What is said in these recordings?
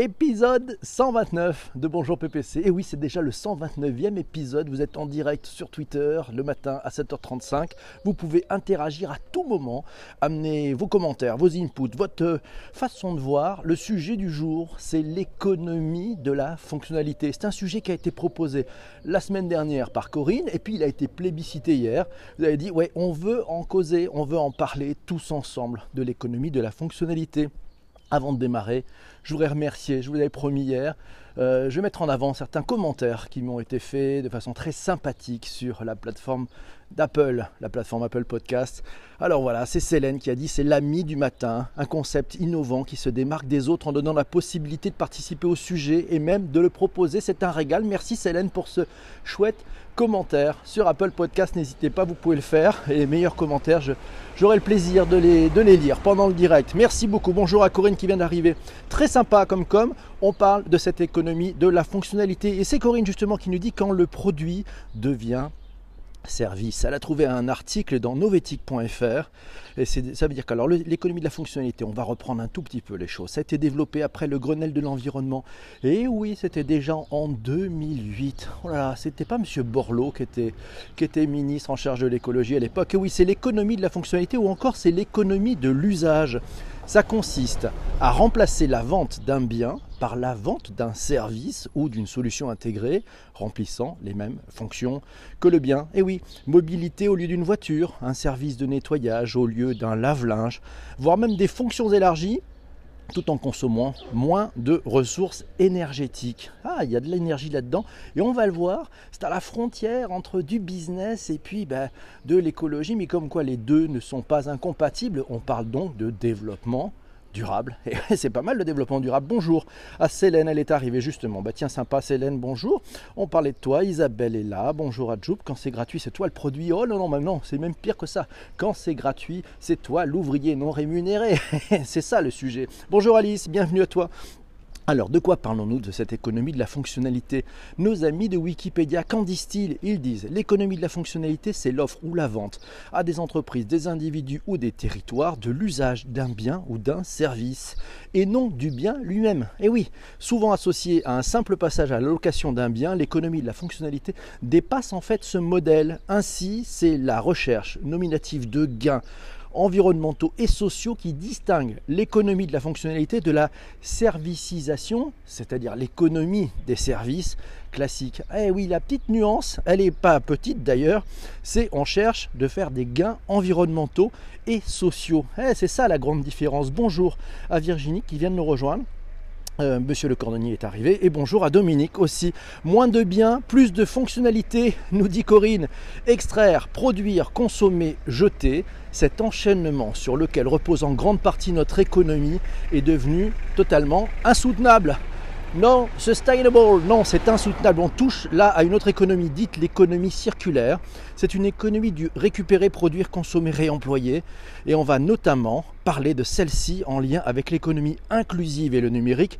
Épisode 129 de Bonjour PPC. Et oui, c'est déjà le 129e épisode. Vous êtes en direct sur Twitter le matin à 7h35. Vous pouvez interagir à tout moment, amener vos commentaires, vos inputs, votre façon de voir. Le sujet du jour, c'est l'économie de la fonctionnalité. C'est un sujet qui a été proposé la semaine dernière par Corinne et puis il a été plébiscité hier. Vous avez dit, ouais, on veut en causer, on veut en parler tous ensemble de l'économie de la fonctionnalité. Avant de démarrer, je voudrais remercier, je vous l'avais promis hier, euh, je vais mettre en avant certains commentaires qui m'ont été faits de façon très sympathique sur la plateforme d'Apple, la plateforme Apple Podcast. Alors voilà, c'est Célène qui a dit c'est l'ami du matin, un concept innovant qui se démarque des autres en donnant la possibilité de participer au sujet et même de le proposer. C'est un régal. Merci Célène pour ce chouette commentaire sur Apple Podcast. N'hésitez pas, vous pouvez le faire. Et les meilleurs commentaires, j'aurai le plaisir de les, de les lire pendant le direct. Merci beaucoup. Bonjour à Corinne qui vient d'arriver. Très sympa comme com. On parle de cette économie, de la fonctionnalité. Et c'est Corinne justement qui nous dit quand le produit devient service. Elle a trouvé un article dans novetic.fr et ça veut dire qu'alors l'économie de la fonctionnalité, on va reprendre un tout petit peu les choses. Ça a été développé après le Grenelle de l'environnement. Et oui, c'était déjà en 2008. Oh là là, c'était pas Monsieur Borloo qui était, qui était ministre en charge de l'écologie à l'époque. Et oui, c'est l'économie de la fonctionnalité ou encore c'est l'économie de l'usage. Ça consiste à remplacer la vente d'un bien par la vente d'un service ou d'une solution intégrée remplissant les mêmes fonctions que le bien. Et oui, mobilité au lieu d'une voiture, un service de nettoyage au lieu d'un lave-linge, voire même des fonctions élargies tout en consommant moins de ressources énergétiques. Ah, il y a de l'énergie là-dedans. Et on va le voir, c'est à la frontière entre du business et puis ben, de l'écologie, mais comme quoi les deux ne sont pas incompatibles. On parle donc de développement durable. C'est pas mal le développement durable. Bonjour à Célène, elle est arrivée justement. Bah tiens, sympa Célène, bonjour. On parlait de toi, Isabelle est là. Bonjour à. Quand c'est gratuit, c'est toi le produit. Oh non, non, non, c'est même pire que ça. Quand c'est gratuit, c'est toi l'ouvrier non rémunéré. c'est ça le sujet. Bonjour Alice, bienvenue à toi. Alors, de quoi parlons-nous de cette économie de la fonctionnalité? Nos amis de Wikipédia, qu'en disent-ils? Ils disent l'économie de la fonctionnalité, c'est l'offre ou la vente à des entreprises, des individus ou des territoires de l'usage d'un bien ou d'un service, et non du bien lui-même. Et oui, souvent associé à un simple passage à la location d'un bien, l'économie de la fonctionnalité dépasse en fait ce modèle. Ainsi, c'est la recherche nominative de gains environnementaux et sociaux qui distinguent l'économie de la fonctionnalité de la servicisation, c'est-à-dire l'économie des services classiques. Eh oui, la petite nuance, elle n'est pas petite d'ailleurs, c'est on cherche de faire des gains environnementaux et sociaux. Eh, c'est ça la grande différence. Bonjour à Virginie qui vient de nous rejoindre. Euh, Monsieur le cordonnier est arrivé et bonjour à Dominique aussi. Moins de biens, plus de fonctionnalités, nous dit Corinne. Extraire, produire, consommer, jeter, cet enchaînement sur lequel repose en grande partie notre économie est devenu totalement insoutenable. Non, sustainable, non, c'est insoutenable. On touche là à une autre économie dite l'économie circulaire. C'est une économie du récupérer, produire, consommer, réemployer. Et on va notamment parler de celle-ci en lien avec l'économie inclusive et le numérique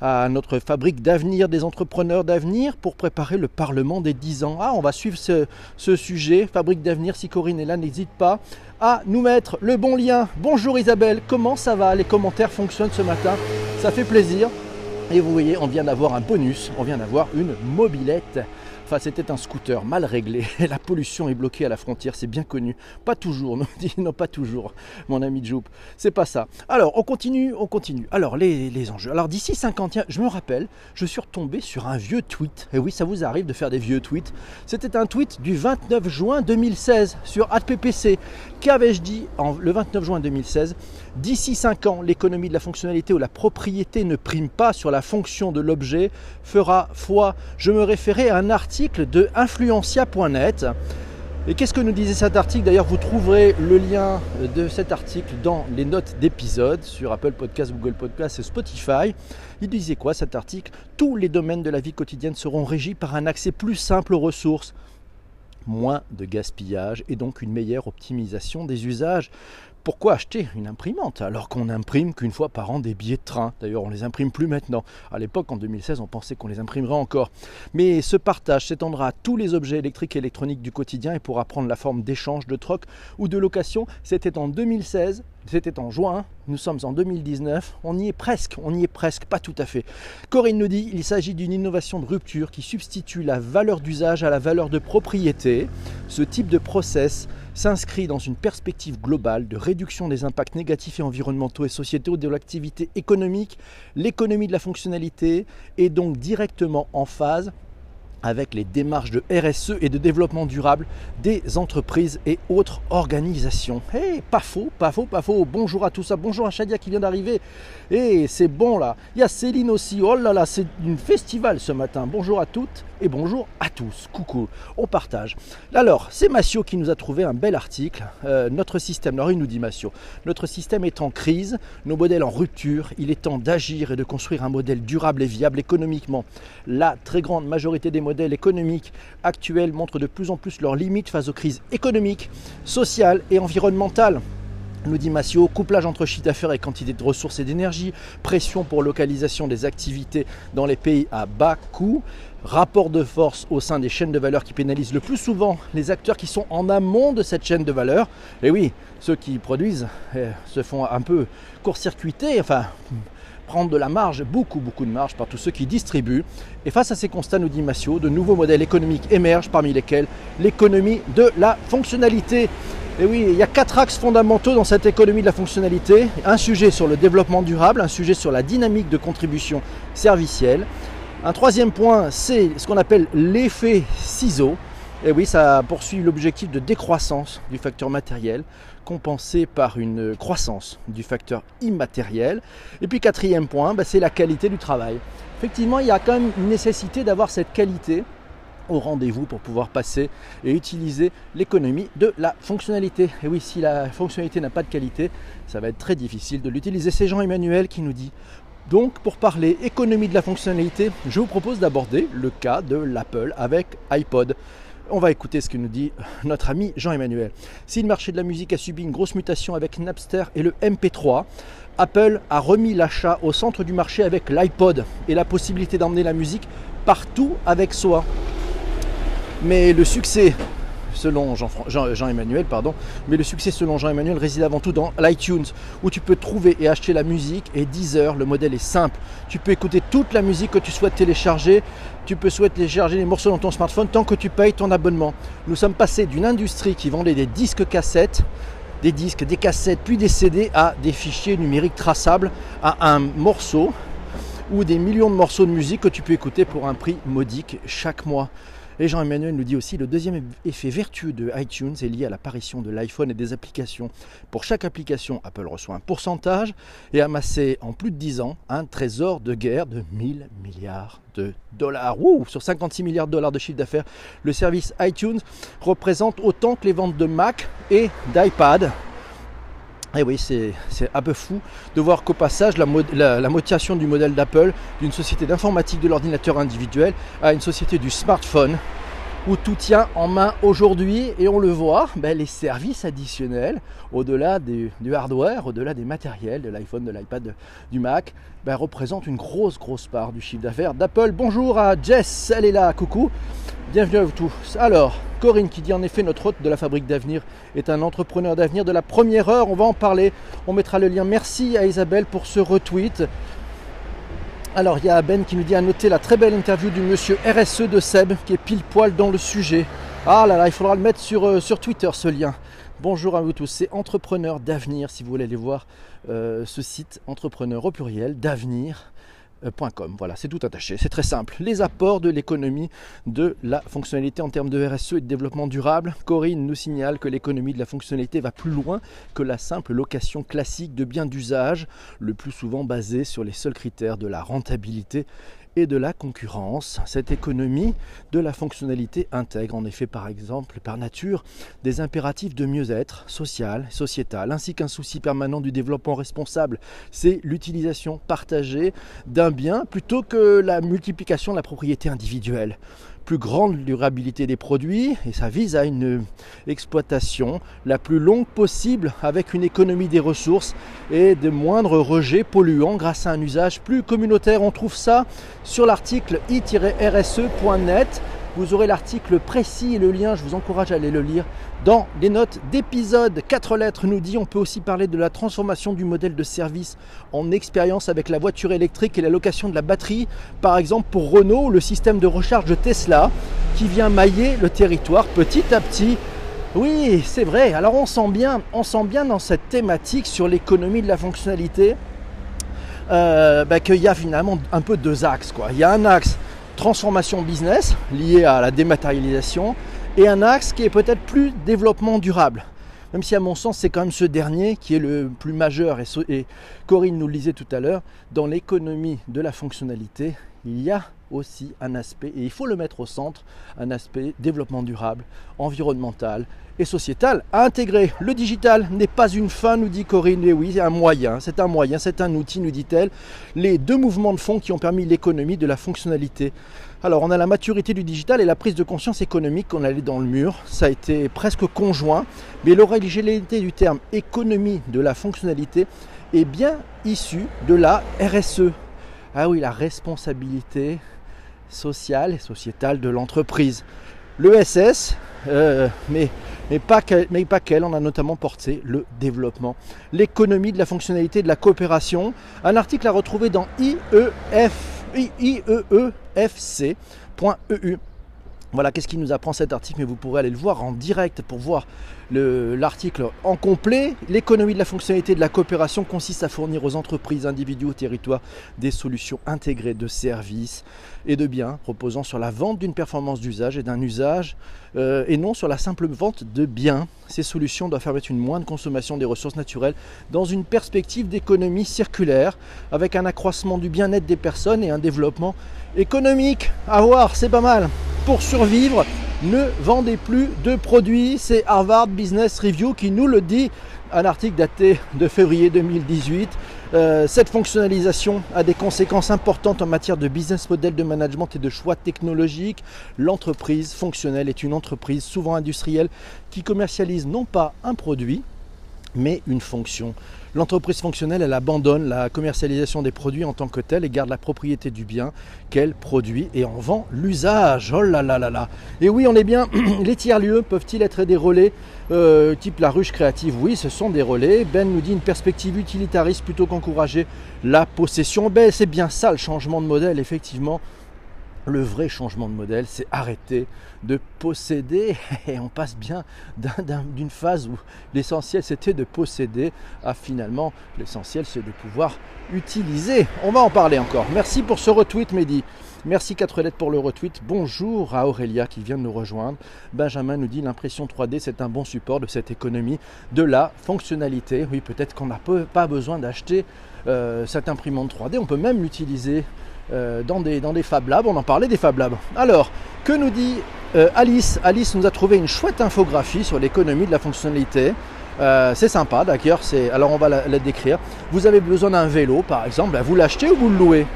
à notre fabrique d'avenir, des entrepreneurs d'avenir, pour préparer le Parlement des 10 ans. Ah, on va suivre ce, sujet, fabrique d'avenir, si Corinne est là, n'hésite pas à nous mettre le bon lien. Bonjour Isabelle, comment ça va? Les commentaires fonctionnent ce matin, ça fait plaisir. Et vous voyez, on vient d'avoir un bonus, on vient d'avoir une mobilette. Enfin, c'était un scooter mal réglé. La pollution est bloquée à la frontière, c'est bien connu. Pas toujours, non, pas toujours, mon ami Joop. C'est pas ça. Alors, on continue, on continue. Alors, les, enjeux. Alors, d'ici 50 ans, je me rappelle, je suis retombé sur un vieux tweet. Et oui, ça vous arrive de faire des vieux tweets. C'était un tweet du 29 juin 2016 sur AdPPC. Qu'avais-je dit le 29 juin 2016 D'ici 5 ans, l'économie de la fonctionnalité ou la propriété ne prime pas sur la fonction de l'objet fera foi. Je me référais à un article de influencia.net. Et qu'est-ce que nous disait cet article? D'ailleurs, vous trouverez le lien de cet article dans les notes d'épisode sur Apple Podcast, Google Podcast et Spotify. Il disait quoi cet article? Tous les domaines de la vie quotidienne seront régis par un accès plus simple aux ressources moins de gaspillage et donc une meilleure optimisation des usages Pourquoi acheter une imprimante alors qu'on imprime qu'une fois par an des billets de train? D'ailleurs, on les imprime plus maintenant. À l'époque, en 2016, on pensait qu'on les imprimerait encore. Mais ce partage s'étendra à tous les objets électriques et électroniques du quotidien et pourra prendre la forme d'échange, de troc ou de location. C'était en 2016 c'était en juin, nous sommes en 2019, on y est presque, on y est presque, pas tout à fait. Corinne nous dit il s'agit d'une innovation de rupture qui substitue la valeur d'usage à la valeur de propriété. Ce type de process s'inscrit dans une perspective globale de réduction des impacts négatifs et environnementaux et sociétaux de l'activité économique. L'économie de la fonctionnalité est donc directement en phase avec les démarches de RSE et de développement durable des entreprises et autres organisations. Hey, pas faux, pas faux, pas faux. Bonjour à tous, bonjour à Shadia qui vient d'arriver. Et c'est bon là. Il y a Céline aussi. Oh là là, c'est un festival ce matin. Bonjour à toutes et bonjour à tous. Coucou, on partage. Alors, c'est Massio qui nous a trouvé un bel article. Euh, notre système, alors il nous dit Massio, notre système est en crise, nos modèles en rupture. Il est temps d'agir et de construire un modèle durable et viable économiquement. La très grande majorité des modèles économiques actuels montrent de plus en plus leurs limites face aux crises économiques, sociales et environnementales nous dit Massio, couplage entre chiffre d'affaires et quantité de ressources et d'énergie, pression pour localisation des activités dans les pays à bas coût, rapport de force au sein des chaînes de valeur qui pénalisent le plus souvent les acteurs qui sont en amont de cette chaîne de valeur. Et oui, ceux qui produisent eh, se font un peu court-circuiter, enfin prendre de la marge, beaucoup beaucoup de marge par tous ceux qui distribuent. Et face à ces constats, nous dit Massio, de nouveaux modèles économiques émergent, parmi lesquels l'économie de la fonctionnalité. Et oui, il y a quatre axes fondamentaux dans cette économie de la fonctionnalité. Un sujet sur le développement durable, un sujet sur la dynamique de contribution servicielle, un troisième point, c'est ce qu'on appelle l'effet ciseau. Et oui, ça poursuit l'objectif de décroissance du facteur matériel, compensé par une croissance du facteur immatériel. Et puis quatrième point, bah, c'est la qualité du travail. Effectivement, il y a quand même une nécessité d'avoir cette qualité au rendez-vous pour pouvoir passer et utiliser l'économie de la fonctionnalité. Et oui, si la fonctionnalité n'a pas de qualité, ça va être très difficile de l'utiliser. C'est Jean-Emmanuel qui nous dit donc pour parler économie de la fonctionnalité, je vous propose d'aborder le cas de l'Apple avec iPod. On va écouter ce que nous dit notre ami Jean-Emmanuel. Si le marché de la musique a subi une grosse mutation avec Napster et le MP3, Apple a remis l'achat au centre du marché avec l'iPod et la possibilité d'emmener la musique partout avec soi. Mais le succès selon Jean-Emmanuel, pardon, mais le succès selon Jean-Emmanuel réside avant tout dans l'iTunes, où tu peux trouver et acheter la musique, et Deezer, le modèle est simple. Tu peux écouter toute la musique que tu souhaites télécharger, tu peux souhaiter télécharger les morceaux dans ton smartphone tant que tu payes ton abonnement. Nous sommes passés d'une industrie qui vendait des disques cassettes, des disques, des cassettes, puis des CD à des fichiers numériques traçables, à un morceau ou des millions de morceaux de musique que tu peux écouter pour un prix modique chaque mois. Et Jean-Emmanuel nous dit aussi le deuxième effet vertueux de iTunes est lié à l'apparition de l'iPhone et des applications. Pour chaque application, Apple reçoit un pourcentage et amassé en plus de 10 ans un trésor de guerre de 1000 milliards de dollars. sur 56 milliards de dollars de chiffre d'affaires, le service iTunes représente autant que les ventes de Mac et d'iPad. Et oui, c'est un peu fou de voir qu'au passage, la, motivation du modèle d'Apple, d'une société d'informatique de l'ordinateur individuel, à une société du smartphone, où tout tient en main aujourd'hui. Et on le voit, ben, les services additionnels, au-delà du, hardware, au-delà des matériels, de l'iPhone, de l'iPad, du Mac, ben, représentent une grosse, grosse part du chiffre d'affaires d'Apple. Bonjour à Jess, elle est là, coucou. Bienvenue à vous tous. Alors, Corinne qui dit en effet notre hôte de la fabrique d'avenir est un entrepreneur d'avenir de la première heure. On va en parler. On mettra le lien. Merci à Isabelle pour ce retweet. Alors il y a Ben qui nous dit à noter la très belle interview du monsieur RSE de Seb qui est pile poil dans le sujet. Ah là là, il faudra le mettre sur, euh, Twitter ce lien. Bonjour à vous tous, c'est Entrepreneur d'avenir si vous voulez aller voir euh, ce site Entrepreneur au pluriel d'avenir euh, voilà, c'est tout attaché, c'est très simple. Les apports de l'économie de la fonctionnalité en termes de RSE et de développement durable. Corinne nous signale que l'économie de la fonctionnalité va plus loin que la simple location classique de biens d'usage, le plus souvent basée sur les seuls critères de la rentabilité et de la concurrence. Cette économie de la fonctionnalité intègre en effet par exemple par nature des impératifs de mieux-être social, sociétal, ainsi qu'un souci permanent du développement responsable. C'est l'utilisation partagée d'un bien plutôt que la multiplication de la propriété individuelle. Plus grande durabilité des produits et ça vise à une exploitation la plus longue possible avec une économie des ressources et de moindres rejets polluants grâce à un usage plus communautaire. On trouve ça sur l'article i-rse.net. Vous aurez l'article précis et le lien, je vous encourage à aller le lire dans les notes d'épisode. 4 lettres nous dit on peut aussi parler de la transformation du modèle de service en expérience avec la voiture électrique et la location de la batterie. Par exemple pour Renault, le système de recharge Tesla qui vient mailler le territoire petit à petit. Oui, c'est vrai. Alors on sent bien, dans cette thématique sur l'économie de la fonctionnalité euh, bah, qu'il y a finalement un peu deux axes. Il y a un axe transformation business liée à la dématérialisation et un axe qui est peut-être plus développement durable. Même si à mon sens c'est quand même ce dernier qui est le plus majeur et, Corinne nous le disait tout à l'heure, dans l'économie de la fonctionnalité, il y a aussi un aspect, et il faut le mettre au centre, un aspect développement durable, environnemental et sociétal à intégrer. Le digital n'est pas une fin, nous dit Corinne, oui, c'est un moyen, c'est un moyen, c'est un outil, nous dit-elle. Les deux mouvements de fond qui ont permis l'économie de la fonctionnalité. Alors, on a la maturité du digital et la prise de conscience économique qu'on allait dans le mur. Ça a été presque conjoint, mais l'originalité du terme économie de la fonctionnalité est bien issue de la RSE. Ah oui, la responsabilité sociale et sociétale de l'entreprise. L'ESS, euh, mais, mais, pas qu'elle, on a notamment porté le développement, l'économie de la fonctionnalité de la coopération. Un article à retrouver dans IEF, IEEFC.eu. Voilà, qu'est-ce qui nous apprend cet article, mais vous pourrez aller le voir en direct pour voir l'article en complet. L'économie de la fonctionnalité de la coopération consiste à fournir aux entreprises, individus, au territoire des solutions intégrées de services et de biens reposant sur la vente d'une performance d'usage et d'un usage euh, et non sur la simple vente de biens. Ces solutions doivent permettre une moindre consommation des ressources naturelles dans une perspective d'économie circulaire avec un accroissement du bien-être des personnes et un développement économique. À voir, c'est pas mal. Pour survivre, ne vendez plus de produits. C'est Harvard Business Review qui nous le dit. Un article daté de février 2018. Euh, cette fonctionnalisation a des conséquences importantes en matière de business model de management et de choix technologiques. L'entreprise fonctionnelle est une entreprise souvent industrielle qui commercialise non pas un produit, mais une fonction. L'entreprise fonctionnelle, elle abandonne la commercialisation des produits en tant que telle et garde la propriété du bien qu'elle produit et en vend l'usage. Oh là là là là. Et oui, on est bien. Les tiers-lieux peuvent-ils être des relais euh, type la ruche créative? Oui, ce sont des relais. Ben nous dit une perspective utilitariste plutôt qu'encourager la possession. Ben, c'est bien ça le changement de modèle, effectivement. Le vrai changement de modèle, c'est arrêter de posséder et on passe bien d'une phase où l'essentiel c'était de posséder à finalement l'essentiel c'est de pouvoir utiliser. On va en parler encore. Merci pour ce retweet Mehdi. Merci 4 lettres pour le retweet. Bonjour à Aurélia qui vient de nous rejoindre. Benjamin nous dit l'impression 3D c'est un bon support de cette économie de la fonctionnalité. Oui peut-être qu'on n'a pas besoin d'acheter euh, cette imprimante 3D. On peut même l'utiliser euh, dans, des, dans Fab Labs. On en parlait des Fab Labs. Alors, que nous dit euh, Alice? Alice nous a trouvé une chouette infographie sur l'économie de la fonctionnalité. Euh, c'est sympa d'ailleurs, alors on va la, décrire. Vous avez besoin d'un vélo par exemple, ben, vous l'achetez ou vous le louez?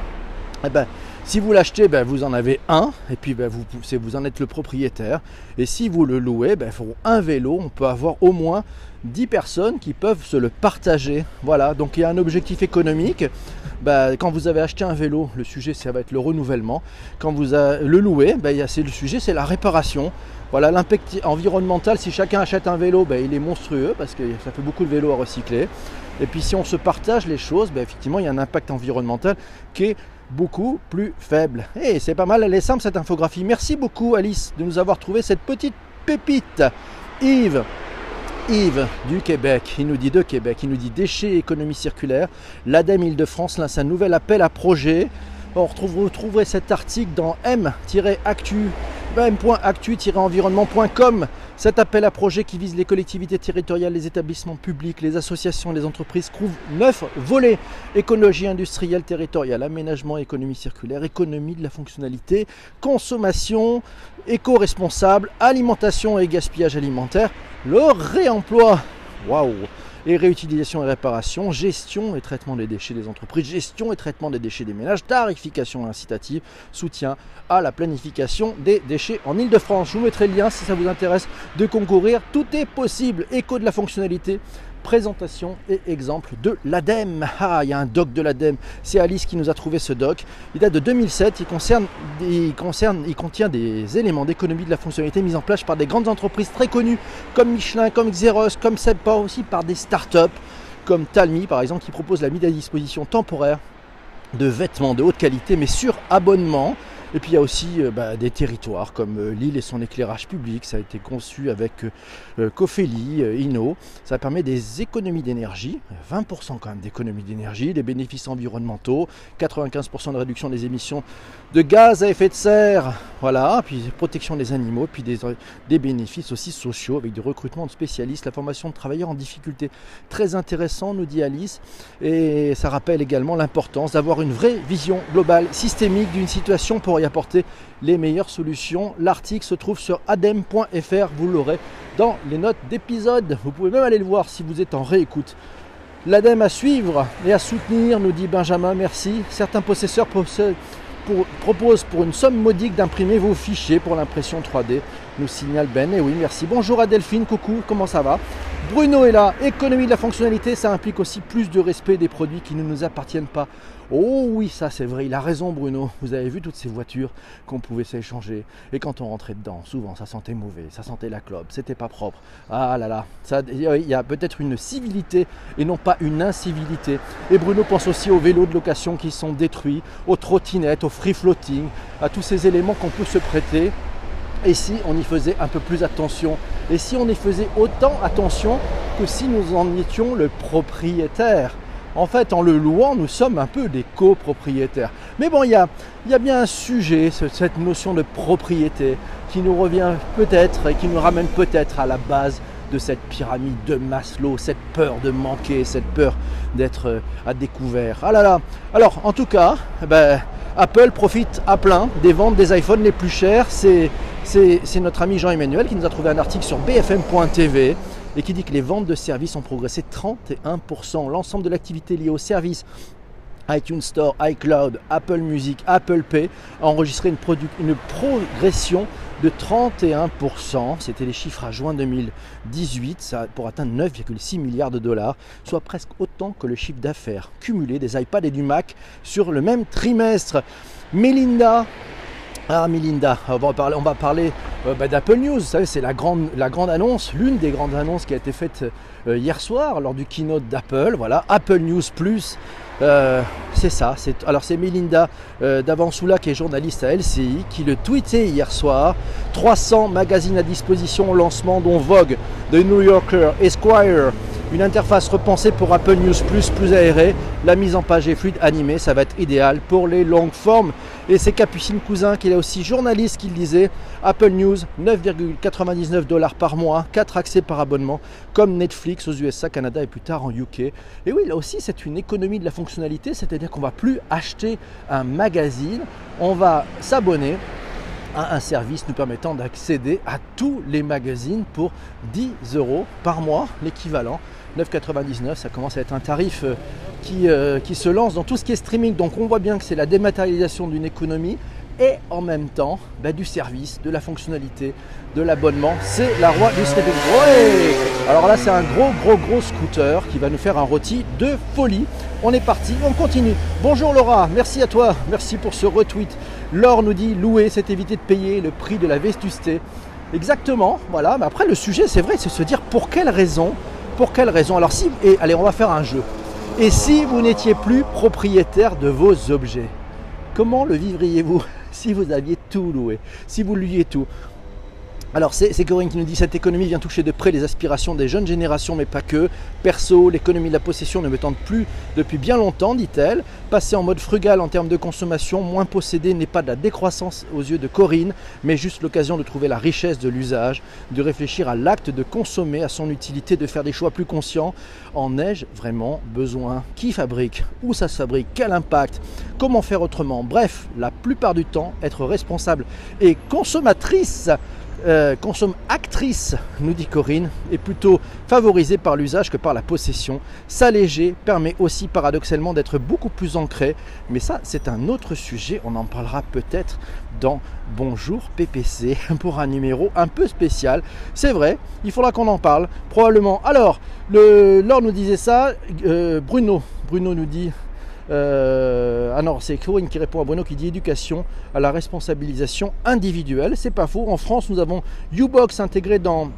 Eh ben, Si vous l'achetez, ben, vous en avez un, et puis ben, vous, vous en êtes le propriétaire. Et si vous le louez, ben, pour un vélo, on peut avoir au moins 10 personnes qui peuvent se le partager. Voilà, donc il y a un objectif économique. Bah, quand vous avez acheté un vélo, le sujet ça va être le renouvellement. Quand vous le louez, bah, le sujet c'est la réparation. Voilà, l'impact environnemental, si chacun achète un vélo, bah, il est monstrueux parce que ça fait beaucoup de vélos à recycler. Et puis si on se partage les choses, effectivement, il y a un impact environnemental qui est beaucoup plus faible. Et c'est pas mal, elle est simple cette infographie. Merci beaucoup Alice de nous avoir trouvé cette petite pépite. Yves, Yves du Québec, il nous dit de Québec, il nous dit déchets et économie circulaire. L'ADEME Île-de-France lance un nouvel appel à projet. On retrouve, vous retrouverez cet article dans m-actu, m.actu-environnement.com. Cet appel à projet qui vise les collectivités territoriales, les établissements publics, les associations, les entreprises couvre neuf volets. Écologie industrielle territoriale, aménagement, économie circulaire, économie de la fonctionnalité, consommation, éco-responsable, alimentation et gaspillage alimentaire, le réemploi. Waouh et réutilisation et réparation, gestion et traitement des déchets des entreprises, gestion et traitement des déchets des ménages, tarification incitative, soutien à la planification des déchets en Ile-de-France. Je vous mettrai le lien si ça vous intéresse de concourir. Tout est possible. Écho de la fonctionnalité présentation et exemple de l'ADEME. Ah, il y a un doc de l'ADEME. C'est Alice qui nous a trouvé ce doc. Il date de 2007. Il, concerne, il, contient des éléments d'économie de la fonctionnalité mis en place par des grandes entreprises très connues comme Michelin, comme Xerox, comme Sebpa, aussi par des startups comme Talmi par exemple qui propose la mise à disposition temporaire de vêtements de haute qualité mais sur abonnement et puis il y a aussi euh, bah, des territoires comme euh, l'île et son éclairage public. Ça a été conçu avec euh, Cofeli, Inno. Ça permet des économies d'énergie, 20% quand même d'économies d'énergie, des bénéfices environnementaux, 95% de réduction des émissions de gaz à effet de serre. Voilà, puis protection des animaux, puis des, des bénéfices aussi sociaux avec du recrutement de spécialistes, la formation de travailleurs en difficulté. Très intéressant, nous dit Alice. Et ça rappelle également l'importance d'avoir une vraie vision globale, systémique d'une situation pour apporter les meilleures solutions. L'article se trouve sur adem.fr, vous l'aurez dans les notes d'épisode. Vous pouvez même aller le voir si vous êtes en réécoute. L'ADEME à suivre et à soutenir, nous dit Benjamin, merci. Certains possesseurs proposent pour une somme modique d'imprimer vos fichiers pour l'impression 3D, nous signale Ben. Et oui, merci. Bonjour à Delphine, coucou, comment ça va? Bruno est là. Économie de la fonctionnalité, ça implique aussi plus de respect des produits qui ne nous appartiennent pas. Oh oui, ça c'est vrai, il a raison Bruno. Vous avez vu toutes ces voitures qu'on pouvait s'échanger. Et quand on rentrait dedans, souvent ça sentait mauvais, ça sentait la clope, c'était pas propre. Ah là là, il y a peut-être une civilité et non pas une incivilité. Et Bruno pense aussi aux vélos de location qui sont détruits, aux trottinettes, au free floating, à tous ces éléments qu'on peut se prêter. Et si on y faisait un peu plus attention? Et si on y faisait autant attention que si nous en étions le propriétaire? En fait, en le louant, nous sommes un peu des copropriétaires. Mais bon, il y a, bien un sujet, cette notion de propriété, qui nous revient peut-être et qui nous ramène peut-être à la base de cette pyramide de Maslow, cette peur de manquer, cette peur d'être euh, à découvert. Ah là là Alors, en tout cas, eh ben, Apple profite à plein des ventes des iPhones les plus chers. C'est notre ami Jean-Emmanuel qui nous a trouvé un article sur bfm.tv et qui dit que les ventes de services ont progressé 31%. L'ensemble de l'activité liée aux services iTunes Store, iCloud, Apple Music, Apple Pay a enregistré une, progression de 31%. C'était les chiffres à juin 2018 pour atteindre 9,6 milliards de dollars, soit presque autant que le chiffre d'affaires cumulé des iPads et du Mac sur le même trimestre. Melinda ah Melinda, on va parler, parler euh, bah, d'Apple News. Vous savez, c'est la grande, la grande annonce, l'une des grandes annonces qui a été faite euh, hier soir lors du keynote d'Apple. Voilà, Apple News Plus. Euh, c'est ça. alors c'est Melinda Davansoula qui est journaliste à LCI qui le tweetait hier soir. 300 magazines à disposition au lancement dont Vogue, The New Yorker, Esquire, une interface repensée pour Apple News Plus plus aérée. La mise en page est fluide, animée, ça va être idéal pour les longues formes. Et c'est Capucine Cousin qui est aussi journaliste qui le disait. Apple News, 9,99 dollars par mois, 4 accès par abonnement, comme Netflix aux USA, Canada et plus tard en UK. Et oui, là aussi, c'est une économie de la fonctionnalité, c'est-à-dire qu'on va plus acheter un magazine, on va s'abonner à un service nous permettant d'accéder à tous les magazines pour 10 euros par mois, l'équivalent 9,99, ça commence à être un tarif euh, qui, euh, qui, se lance dans tout ce qui est streaming. Donc on voit bien que c'est la dématérialisation d'une économie et en même temps bah, du service, de la fonctionnalité, de l'abonnement. C'est la roi du streaming. Alors là c'est un gros gros gros scooter qui va nous faire un rôti de folie. On est parti, on continue. Bonjour Laura, merci à toi, merci pour ce retweet. Laure nous dit louer, c'est éviter de payer le prix de la vestusté. Exactement, voilà. Mais après le sujet c'est vrai, c'est se dire pour quelle raison pour quelle raison Alors si, et allez, on va faire un jeu. Et si vous n'étiez plus propriétaire de vos objets, comment le vivriez-vous si vous aviez tout loué Si vous louiez tout? Alors c'est Corinne qui nous dit cette économie vient toucher de près les aspirations des jeunes générations, mais pas que. Perso, l'économie de la possession ne me tente plus depuis bien longtemps, dit-elle. Passer en mode frugal en termes de consommation, moins posséder n'est pas de la décroissance aux yeux de Corinne, mais juste l'occasion de trouver la richesse de l'usage, de réfléchir à l'acte de consommer, à son utilité, de faire des choix plus conscients. En ai-je vraiment besoin? Qui fabrique? Où ça se fabrique? Quel impact? Comment faire autrement? Bref, la plupart du temps, être responsable et consommatrice euh, consomme actrice, nous dit Corinne, est plutôt favorisée par l'usage que par la possession. S'alléger permet aussi paradoxalement d'être beaucoup plus ancré, mais ça c'est un autre sujet, on en parlera peut-être dans Bonjour PPC pour un numéro un peu spécial. C'est vrai, il faudra qu'on en parle, probablement. Alors, le, Laure nous disait ça, euh, Bruno, Bruno nous dit euh, ah non, c'est Corinne qui répond à Bruno qui dit éducation à la responsabilisation individuelle. C'est pas faux. En France, nous avons Ubox intégré dans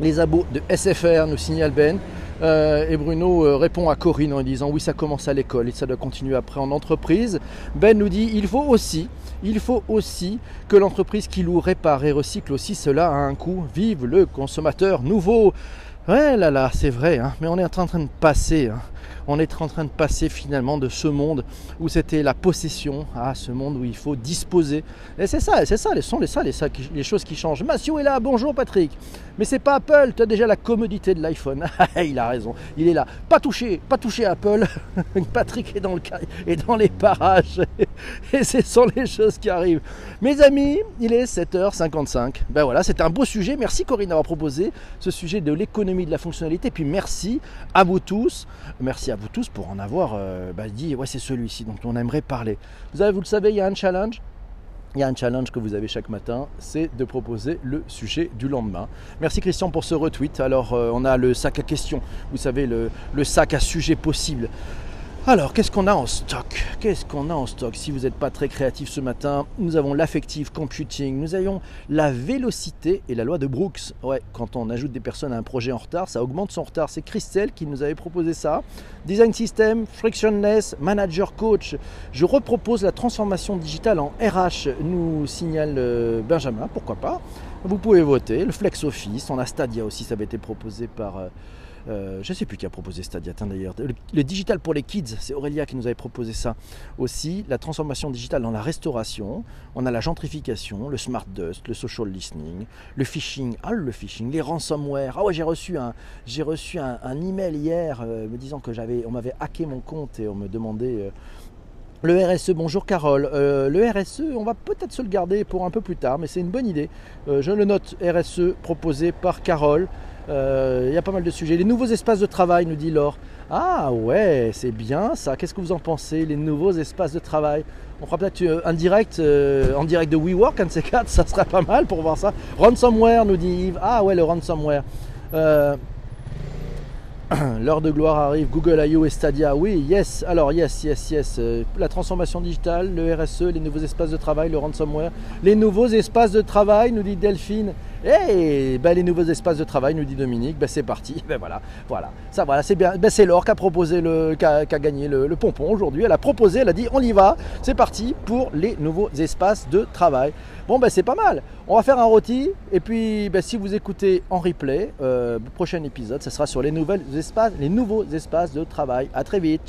les abos de SFR, nous signale Ben. Euh, et Bruno euh, répond à Corinne en disant oui ça commence à l'école et ça doit continuer après en entreprise. Ben nous dit il faut aussi, il faut aussi que l'entreprise qui loue, répare et recycle aussi cela a un coût. Vive le consommateur nouveau. Ouais là là, c'est vrai, hein, mais on est en train de passer. Hein on est en train de passer finalement de ce monde où c'était la possession à ce monde où il faut disposer. Et c'est ça, c'est ça, les sont les, ça, les, ça, les choses qui changent. Mathieu est là, bonjour Patrick. Mais c'est pas Apple, tu as déjà la commodité de l'iPhone. il a raison, il est là. Pas touché, pas touché Apple. Patrick est dans, le, dans les parages. Et ce sont les choses qui arrivent. Mes amis, il est 7h55. Ben voilà, c'était un beau sujet. Merci Corinne d'avoir proposé ce sujet de l'économie de la fonctionnalité. Puis merci à vous tous. À vous tous pour en avoir euh, bah, dit c'est celui-ci dont on aimerait parler. Vous avez, vous le savez, il y a un challenge. Il y a un challenge que vous avez chaque matin, c'est de proposer le sujet du lendemain. Merci Christian pour ce retweet. Alors euh, on a le sac à questions, vous savez, le sac à sujet possible. Alors, qu'est-ce qu'on a en stock? Qu'est-ce qu'on a en stock? Si vous n'êtes pas très créatif ce matin, nous avons l'affective computing, nous avons la vélocité et la loi de Brooks. Ouais, quand on ajoute des personnes à un projet en retard, ça augmente son retard. C'est Christelle qui nous avait proposé ça. Design system, frictionless, manager coach. Je repropose la transformation digitale en RH, nous signale euh, Benjamin, pourquoi pas. Vous pouvez voter. Le Flex Office, on a Stadia aussi, ça avait été proposé par... Euh, je ne sais plus qui a proposé Stadia d'ailleurs. Le, digital pour les kids, c'est Aurélia qui nous avait proposé ça aussi. La transformation digitale dans la restauration. On a la gentrification, le smart dust, le social listening, le phishing. Ah, le phishing, les ransomware. Ah ouais, j'ai reçu un, j'ai reçu un, email hier euh, me disant que j'avais, on m'avait hacké mon compte et on me demandait. Euh, le RSE, bonjour Carole. le RSE, on va peut-être se le garder pour un peu plus tard, mais c'est une bonne idée. je le note, RSE proposé par Carole. Euh, il y a pas mal de sujets. Les nouveaux espaces de travail, nous dit Laure. Ah ouais, c'est bien ça. Qu'est-ce que vous en pensez Les nouveaux espaces de travail? On fera peut-être euh, un direct, euh, en direct de WeWork, un de ces quatre, ça serait pas mal pour voir ça. Ransomware, nous dit Yves. Ah ouais, le ransomware. L'heure de gloire arrive, Google I.O. et Stadia, oui, yes, alors yes, yes, yes. La transformation digitale, le RSE, les nouveaux espaces de travail, le ransomware, les nouveaux espaces de travail, nous dit Delphine. Et ben, les nouveaux espaces de travail, nous dit Dominique, ben, c'est parti. Ben voilà, voilà. Ça voilà, c'est bien. Ben, c'est Laure qui a le, gagné le, le pompon aujourd'hui. Elle a proposé, elle a dit on y va, c'est parti pour les nouveaux espaces de travail. Bon ben c'est pas mal. On va faire un rôti et puis ben, si vous écoutez en replay, euh, prochain épisode, ce sera sur les nouvelles espaces, les nouveaux espaces de travail. À très vite.